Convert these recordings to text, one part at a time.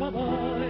Bye-bye.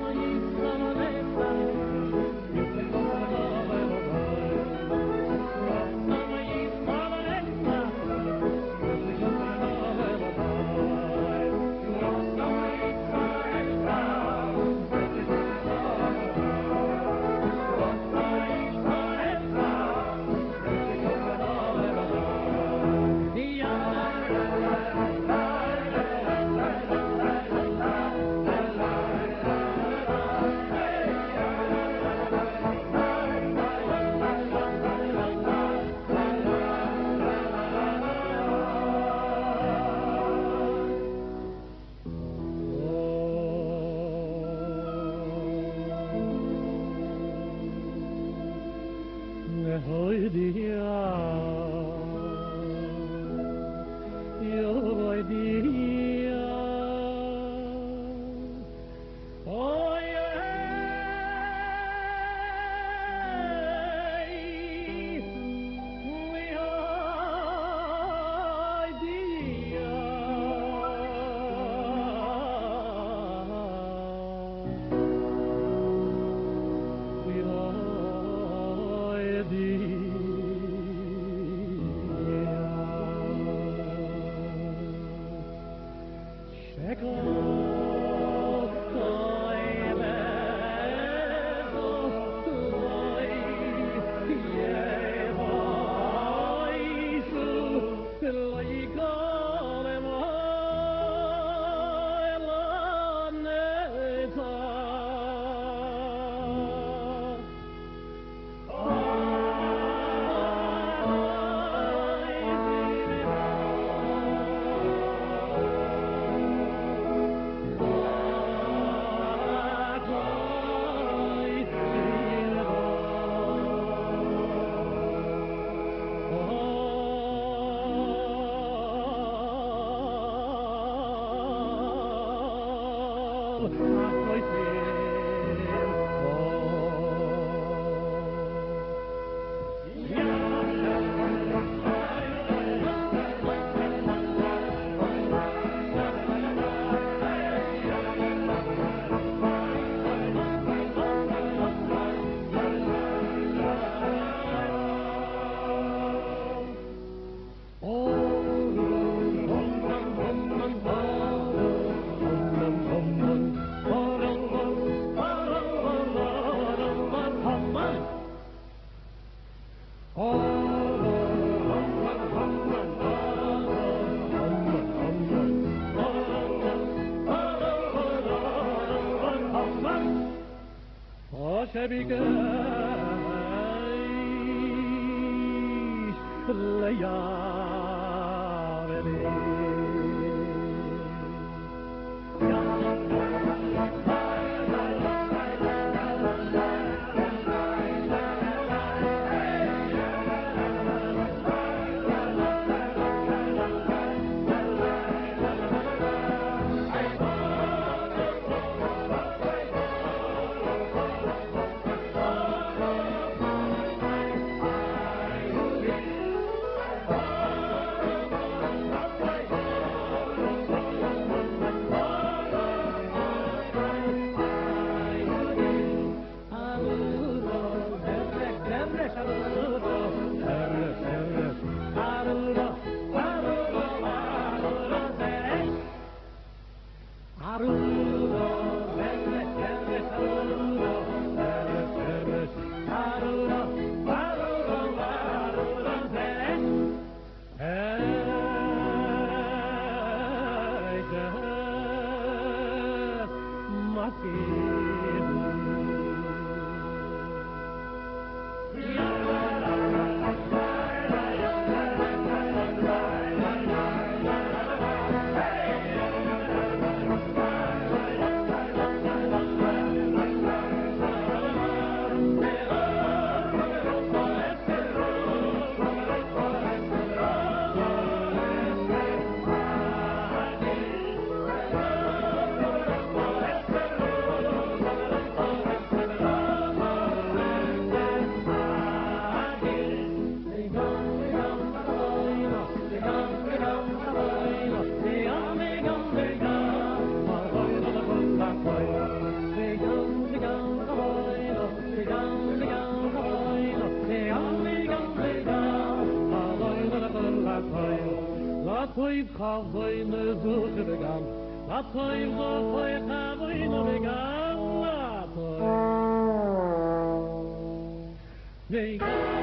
tar Chuan شبيك الليالي again. Lotoy khavoy ne zukh begam gam. Lotoy khavoy khavoy ne zukh de gam.